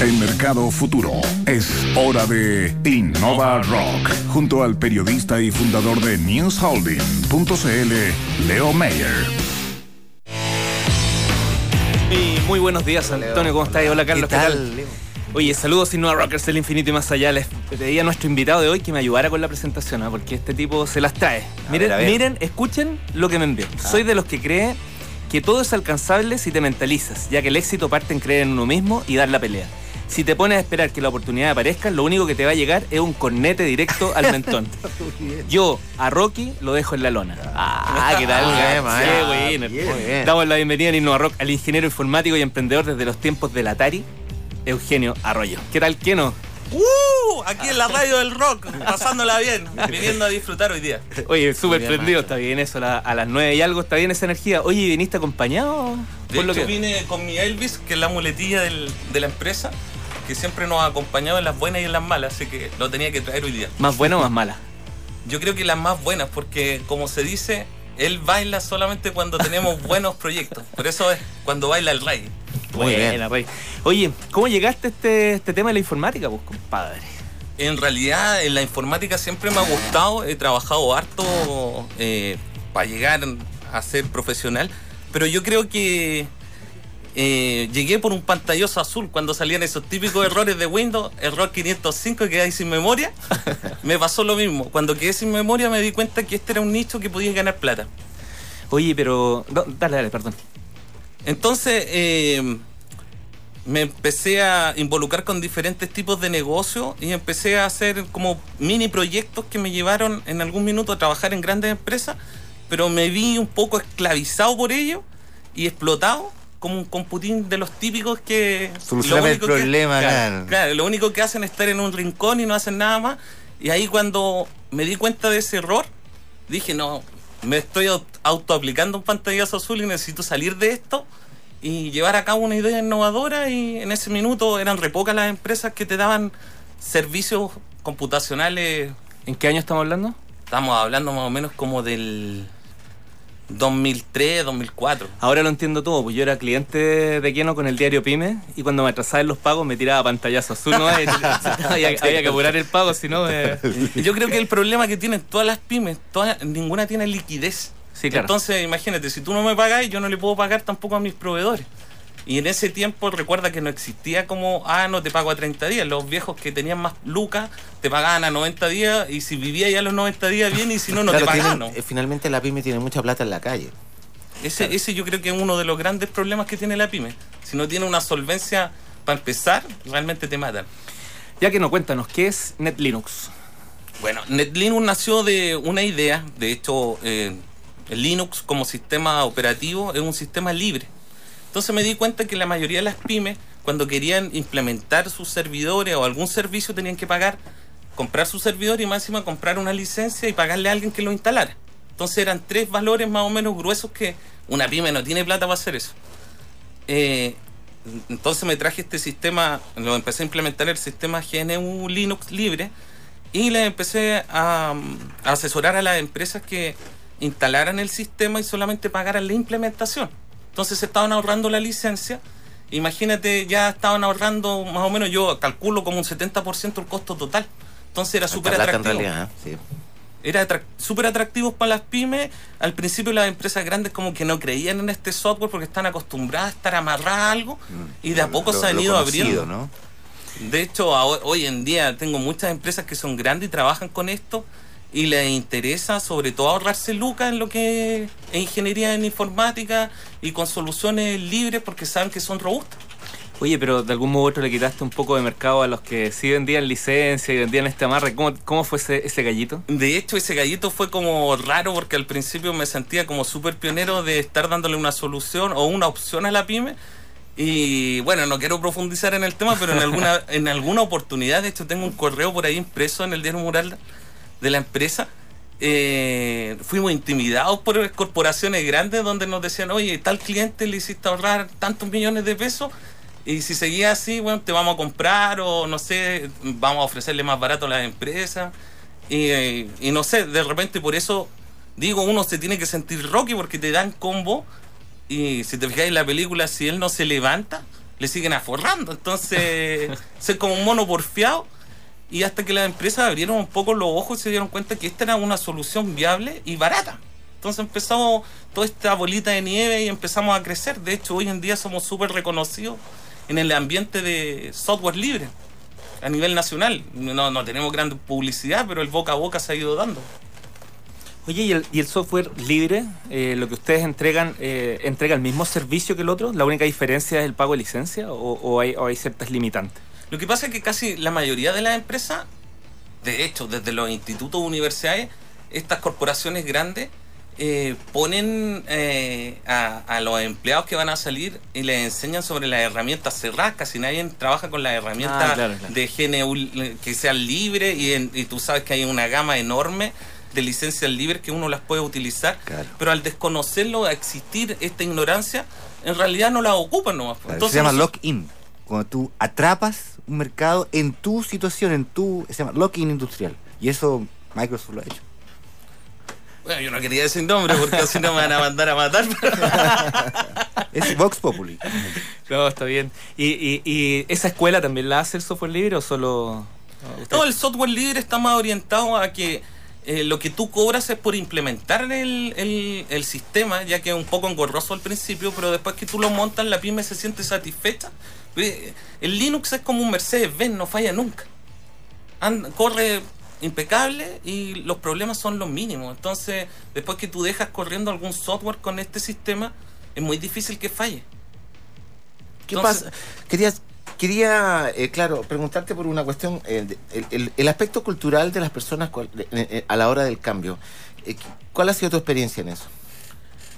En Mercado Futuro es hora de Innova Rock, junto al periodista y fundador de NewsHolding.cl, Leo Mayer. Y muy buenos días, Antonio, ¿cómo estás? Hola, Carlos, ¿qué tal? Oye, saludos Innova Rockers del infinito y más allá. Les pedí a nuestro invitado de hoy que me ayudara con la presentación, ¿ah? porque este tipo se las trae. Miren, miren, escuchen lo que me envió. Soy de los que cree que todo es alcanzable si te mentalizas, ya que el éxito parte en creer en uno mismo y dar la pelea. Si te pones a esperar que la oportunidad aparezca, lo único que te va a llegar es un cornete directo al mentón. Yo a Rocky lo dejo en la lona. Ah, qué tal, Qué bueno. Damos la bienvenida en Innova Rock al ingeniero informático y emprendedor desde los tiempos del Atari, Eugenio Arroyo. ¿Qué tal, Keno? ¡Uh! Aquí en la radio del rock, pasándola bien, viniendo a disfrutar hoy día. Oye, súper prendido, está bien eso a las 9 y algo, está bien esa energía. Oye, ¿viniste acompañado? De hecho, vine con mi Elvis, que es la muletilla de la empresa, que siempre nos ha acompañado en las buenas y en las malas, así que lo tenía que traer hoy día. ¿Más buena o más mala? Yo creo que las más buenas, porque como se dice, él baila solamente cuando tenemos buenos proyectos. Por eso es cuando baila el rey. Muy bien. Rey. Oye, ¿cómo llegaste a este, este tema de la informática, pues, compadre? En realidad, en la informática siempre me ha gustado. He trabajado harto eh, para llegar a ser profesional. Pero yo creo que eh, llegué por un pantalloso azul cuando salían esos típicos errores de Windows, error 505 que quedé sin memoria. me pasó lo mismo. Cuando quedé sin memoria me di cuenta que este era un nicho que podía ganar plata. Oye, pero... dale, dale, perdón. Entonces, eh, me empecé a involucrar con diferentes tipos de negocios y empecé a hacer como mini proyectos que me llevaron en algún minuto a trabajar en grandes empresas, pero me vi un poco esclavizado por ello y explotado como un computín de los típicos que... Solucionar el problema, claro, claro. lo único que hacen es estar en un rincón y no hacen nada más. Y ahí cuando me di cuenta de ese error, dije, no, me estoy autoaplicando un pantallazo azul y necesito salir de esto y llevar a cabo una idea innovadora y en ese minuto eran re pocas las empresas que te daban servicios computacionales. ¿En qué año estamos hablando? Estamos hablando más o menos como del 2003, 2004. Ahora lo entiendo todo, pues yo era cliente de Keno con el diario Pyme y cuando me atrasaban los pagos me tiraba pantallazo azul, ¿no? había, que apurar el pago, si no... Eh. Yo creo que el problema que tienen todas las pymes, todas, ninguna tiene liquidez. Entonces, imagínate, si tú no me pagas, yo no le puedo pagar tampoco a mis proveedores. Y en ese tiempo recuerda que no existía como, ah, no te pago a 30 días. Los viejos que tenían más lucas te pagaban a 90 días y si vivía ya los 90 días bien y si no, no te pagaban. Eh, finalmente la pyme tiene mucha plata en la calle. Ese, ese yo creo que es uno de los grandes problemas que tiene la pyme. Si no tiene una solvencia para empezar, realmente te matan. Ya que no cuéntanos, ¿qué es NetLinux? Bueno, NetLinux nació de una idea, de hecho, eh, Linux como sistema operativo es un sistema libre. Entonces me di cuenta que la mayoría de las pymes, cuando querían implementar sus servidores o algún servicio, tenían que pagar, comprar su servidor y más encima comprar una licencia y pagarle a alguien que lo instalara. Entonces eran tres valores más o menos gruesos que una pyme no tiene plata para hacer eso. Eh, entonces me traje este sistema, lo empecé a implementar el sistema GNU Linux libre y le empecé a asesorar a las empresas que instalaran el sistema y solamente pagaran la implementación. Entonces se estaban ahorrando la licencia. Imagínate, ya estaban ahorrando más o menos, yo calculo como un 70% el costo total. Entonces era súper atractivo. ¿eh? Era súper atractivo para las pymes. Al principio las empresas grandes como que no creían en este software porque están acostumbradas a estar amarradas a algo mm. y de a poco se han ido abriendo. De hecho, hoy en día tengo muchas empresas que son grandes y trabajan con esto y les interesa sobre todo ahorrarse lucas en lo que es ingeniería en informática y con soluciones libres porque saben que son robustas. Oye, pero de algún modo otro le quitaste un poco de mercado a los que sí vendían licencia y vendían este amarre. ¿Cómo, cómo fue ese, ese, gallito? De hecho, ese gallito fue como raro porque al principio me sentía como súper pionero de estar dándole una solución o una opción a la pyme. Y bueno, no quiero profundizar en el tema, pero en alguna, en alguna oportunidad, de hecho, tengo un correo por ahí impreso en el diario Mural de la empresa, eh, fuimos intimidados por corporaciones grandes donde nos decían, oye, tal cliente le hiciste ahorrar tantos millones de pesos y si seguía así, bueno, te vamos a comprar o no sé, vamos a ofrecerle más barato a las empresas. Y, eh, y no sé, de repente por eso digo, uno se tiene que sentir Rocky porque te dan combo y si te fijáis en la película, si él no se levanta, le siguen aforrando. Entonces, es como un mono porfiado. Y hasta que las empresas abrieron un poco los ojos y se dieron cuenta que esta era una solución viable y barata. Entonces empezamos toda esta bolita de nieve y empezamos a crecer. De hecho, hoy en día somos súper reconocidos en el ambiente de software libre a nivel nacional. No, no tenemos gran publicidad, pero el boca a boca se ha ido dando. Oye, ¿y el, y el software libre, eh, lo que ustedes entregan, eh, entrega el mismo servicio que el otro? ¿La única diferencia es el pago de licencia o, hay, hay, ciertas limitantes? Lo que pasa es que casi la mayoría de las empresas, de hecho, desde los institutos universidades, estas corporaciones grandes, eh, ponen eh, a, los empleados que van a salir y les enseñan sobre las herramientas cerradas. Casi nadie trabaja con las herramientas ah, de GNU que sean libres y, y, tú sabes que hay una gama enorme de licencias libres que uno las puede utilizar, pero al desconocerlo, a existir esta ignorancia, en realidad no la ocupan nomás. Entonces, se llama lock-in, cuando tú atrapas un mercado en tu situación, en tu... se llama lock-in industrial. Y eso Microsoft lo ha hecho. Bueno, yo no quería decir nombre porque así no me van a mandar a matar. es Vox Populi. No, está bien. ¿Y, y esa escuela también la hace el software libre o solo.? Todo el software libre está más orientado a que eh, lo que tú cobras es por implementar el, el, sistema, ya que es un poco engorroso al principio, pero después que tú lo montas, la pyme se siente satisfecha. El Linux es como un Mercedes-Benz, no falla nunca. corre impecable y los problemas son los mínimos. Entonces, después que tú dejas corriendo algún software con este sistema, es muy difícil que falle. ¿Qué pasa? Querías Quería, eh, claro, preguntarte por una cuestión, eh, el, aspecto cultural de las personas eh, a la hora del cambio. ¿Cuál ha sido tu experiencia en eso?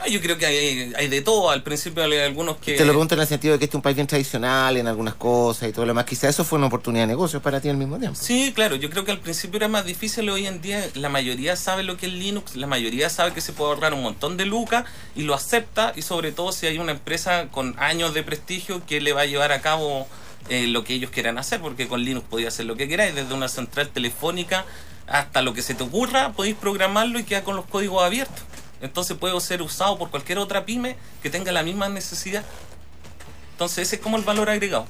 Ah, yo creo que hay, de todo. Al principio hay algunos que. Te lo pregunto en el sentido de que este es un país bien tradicional en algunas cosas y todo lo demás. Quizá eso fue una oportunidad de negocio para ti al mismo tiempo. Sí, claro. Yo creo que al principio era más difícil. Hoy en día la mayoría sabe lo que es Linux. La mayoría sabe que se puede ahorrar un montón de lucas y lo acepta. Y sobre todo si hay una empresa con años de prestigio que le va a llevar a cabo eh, lo que ellos quieran hacer, porque con Linux podía hacer lo que queráis, desde una central telefónica hasta lo que se te ocurra, podéis programarlo y queda con los códigos abiertos. Entonces puede ser usado por cualquier otra pyme que tenga la misma necesidad. Entonces ese es como el valor agregado.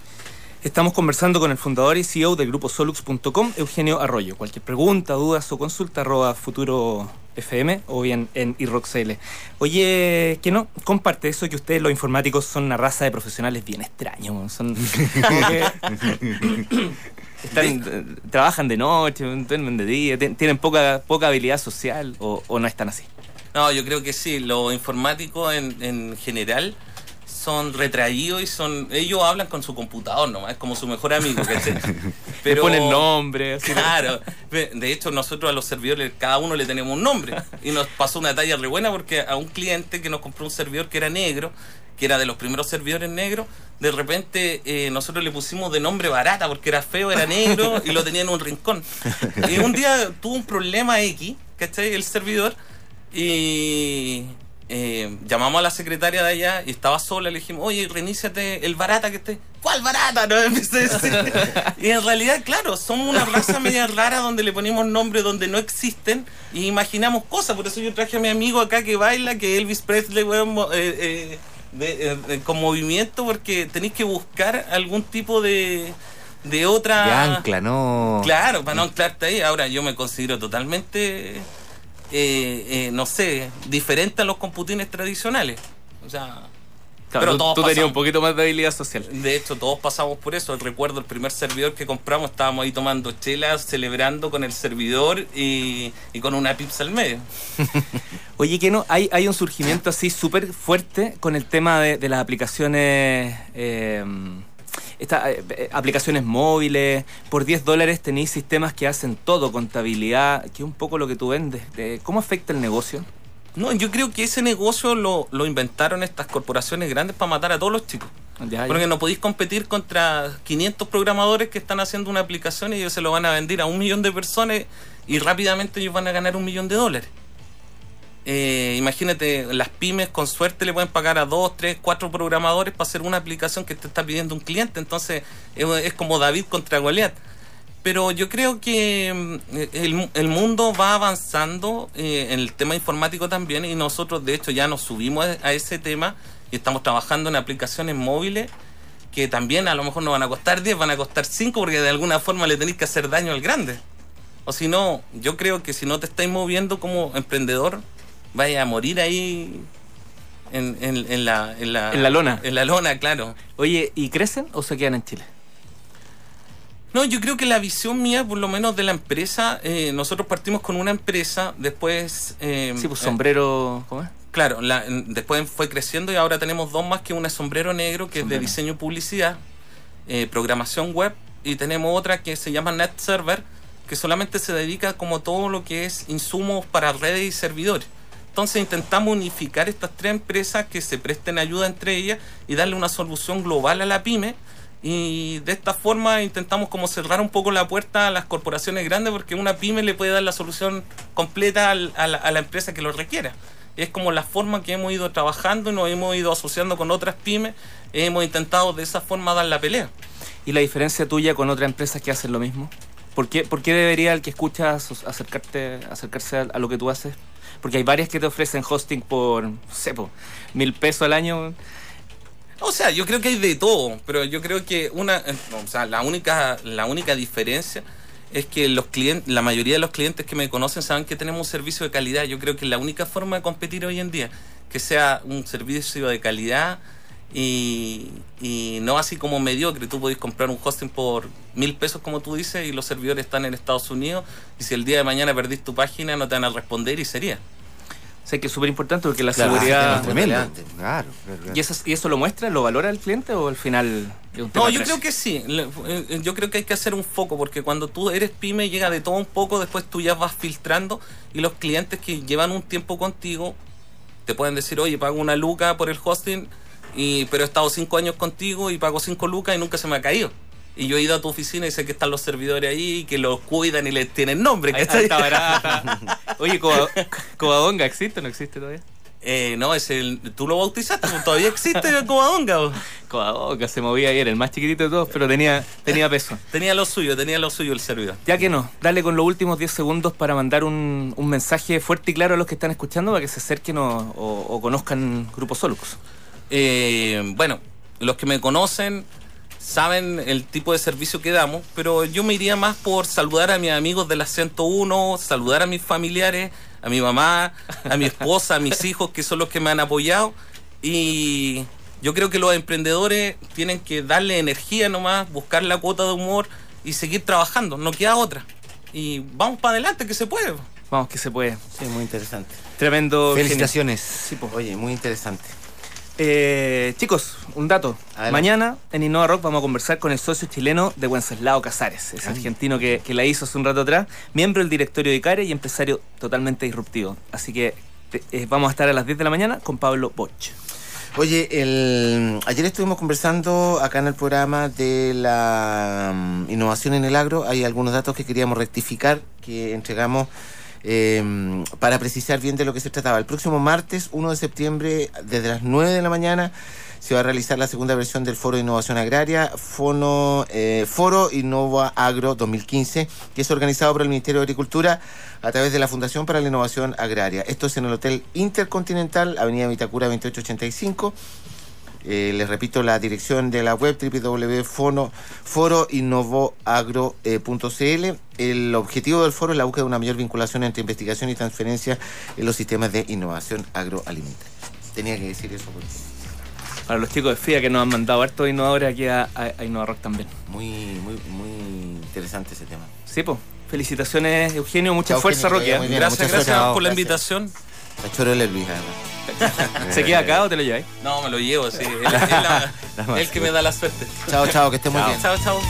Estamos conversando con el fundador y CEO del grupo Solux.com, Eugenio Arroyo. Cualquier pregunta, dudas o consulta, arroba futuro FM o bien en iRoxL. Oye, que no, comparte eso que ustedes los informáticos son una raza de profesionales bien extraños. Son trabajan de noche, duermen de día, tienen poca, poca habilidad social o, no están así. No, yo creo que sí, los informáticos en, en general son retraídos y son. Ellos hablan con su computador nomás, es como su mejor amigo, Pero. ponen nombre. claro. De hecho, nosotros a los servidores, cada uno le tenemos un nombre. Y nos pasó una talla re buena porque a un cliente que nos compró un servidor que era negro, que era de los primeros servidores negros, de repente eh, nosotros le pusimos de nombre barata porque era feo, era negro y lo tenía en un rincón. Y un día tuvo un problema X, ¿cachai? El servidor. Y eh, llamamos a la secretaria de allá y estaba sola, le dijimos, oye, reiníciate el barata que esté. ¿Cuál barata? No y en realidad, claro, somos una raza media rara donde le ponemos nombres donde no existen y imaginamos cosas. Por eso yo traje a mi amigo acá que baila, que Elvis Presley, eh, eh, con movimiento, porque tenéis que buscar algún tipo de de otra. De ancla, ¿no? Claro, para no anclarte ahí. Ahora yo me considero totalmente eh, eh, no sé, diferente a los computines tradicionales. O sea, pero tú, tú tenías un poquito más de habilidad social. De hecho, todos pasamos por eso. Recuerdo el primer servidor que compramos, estábamos ahí tomando chelas, celebrando con el servidor y, con una pizza al medio. Oye, que no, hay, hay un surgimiento así súper fuerte con el tema de, las aplicaciones. Eh, eh, eh, aplicaciones móviles, por 10 dólares tenéis sistemas que hacen todo, contabilidad, que es un poco lo que tú vendes. ¿Cómo afecta el negocio? No, yo creo que ese negocio lo, inventaron estas corporaciones grandes para matar a todos los chicos. Porque no podéis competir contra 500 programadores que están haciendo una aplicación y ellos se lo van a vender a un millón de personas y rápidamente ellos van a ganar un millón de dólares. Eh, imagínate, las pymes con suerte le pueden pagar a dos, tres, cuatro programadores para hacer una aplicación que te está pidiendo un cliente. Entonces es, como David contra Goliat. Pero yo creo que mm, el, mundo va avanzando eh, en el tema informático también y nosotros de hecho ya nos subimos a, ese tema y estamos trabajando en aplicaciones móviles que también a lo mejor no van a costar 10, van a costar 5 porque de alguna forma le tenéis que hacer daño al grande. O si no, yo creo que si no te estáis moviendo como emprendedor, vaya a morir ahí en, en, la, en, la, en la lona. En la lona, claro. Oye, ¿y crecen o se quedan en Chile? No, yo creo que la visión mía, por lo menos de la empresa, eh, nosotros partimos con una empresa, después... Eh, sí, pues sombrero, ¿cómo es? Claro, después fue creciendo y ahora tenemos dos más que una es sombrero negro, que es de diseño y publicidad, eh, programación web, y tenemos otra que se llama Net Server, que solamente se dedica como todo lo que es insumos para redes y servidores. Entonces intentamos unificar estas tres empresas que se presten ayuda entre ellas y darle una solución global a la pyme y de esta forma intentamos como cerrar un poco la puerta a las corporaciones grandes porque una pyme le puede dar la solución completa a la, empresa que lo requiera. Es como la forma que hemos ido trabajando y nos hemos ido asociando con otras pymes. Hemos intentado de esa forma dar la pelea. ¿Y la diferencia tuya con otras empresas que hacen lo mismo? ¿Por qué, por qué debería el que escucha acercarte, acercarse a, lo que tú haces? Porque hay varias que te ofrecen hosting por, no sé, mil pesos al año o sea, yo creo que hay de todo, pero yo creo que una, eh, o sea, la única, la única diferencia es que los clientes, la mayoría de los clientes que me conocen saben que tenemos un servicio de calidad. Yo creo que la única forma de competir hoy en día, que sea un servicio de calidad y, y no así como mediocre. Tú podés comprar un hosting por mil pesos, como tú dices, y los servidores están en Estados Unidos, y si el día de mañana perdís tu página, no te van a responder y sería. Sé que es súper importante porque la seguridad. Claro, ¿Y eso, ¿Y eso lo muestra, lo valora el cliente o al final No, yo creo que sí. Eh, yo creo que hay que hacer un foco porque cuando tú eres pyme llega de todo un poco, después tú ya vas filtrando y los clientes que llevan un tiempo contigo te pueden decir, oye, pago una luca por el hosting, y, pero he estado cinco años contigo y pago cinco lucas y nunca se me ha caído y yo he ido a tu oficina y sé que están los servidores ahí, y que los cuidan y les tienen nombre. Está Oye, Covadonga, ¿existe o no existe todavía? Eh, no, es el. Tú lo bautizaste, pues, todavía existe el Covadonga. Covadonga se movía ayer, el más chiquitito de todos, pero tenía, tenía peso. tenía lo suyo, tenía lo suyo el servidor. Ya que no, dale con los últimos 10 segundos para mandar un, mensaje fuerte y claro a los que están escuchando para que se acerquen o, conozcan Grupo Solux. Eh, bueno, los que me conocen, saben el tipo de servicio que damos, pero yo me iría más por saludar a mis amigos de la 101, saludar a mis familiares, a mi mamá, a mi esposa, a mis hijos, que son los que me han apoyado. Y yo creo que los emprendedores tienen que darle energía nomás, buscar la cuota de humor y seguir trabajando, no queda otra. Y vamos para adelante, que se puede. Vamos, que se puede. Sí, muy interesante. Tremendo. Felicitaciones. Sí, pues. Oye, muy interesante. Eh, chicos, un dato. Mañana en Innova Rock vamos a conversar con el socio chileno de Wenceslao Casares, ese argentino que, la hizo hace un rato atrás, miembro del directorio de ICARE y empresario totalmente disruptivo. Así que eh, vamos a estar a las 10 de la mañana con Pablo Boch. Oye, el, ayer estuvimos conversando acá en el programa de la mm, innovación en el agro. Hay algunos datos que queríamos rectificar que entregamos eh, para precisar bien de lo que se trataba. El próximo martes, 1 de septiembre, desde las 9 de la mañana, se va a realizar la segunda versión del Foro de Innovación Agraria, Fono, eh, Foro Innova Agro 2015, que es organizado por el Ministerio de Agricultura a través de la Fundación para la Innovación Agraria. Esto es en el Hotel Intercontinental, Avenida Vitacura 2885. Eh, les repito la dirección de la web www.foroinnovoagro.cl. El objetivo del foro es la búsqueda de una mayor vinculación entre investigación y transferencia en los sistemas de innovación agroalimentaria. Tenía que decir eso. Para los chicos de FIA que nos han mandado hartos innovadores aquí a, a, también. Muy, muy, muy interesante ese tema. Sí, pues. Felicitaciones, Eugenio. Mucha fuerza, Roque. Gracias, gracias por la invitación. Cachorro de Luis, ¿Se queda acá o te lo lleváis? No, me lo llevo, sí. Él, es el que me da la suerte. Chao, chao, que esté muy bien. Chao, chao.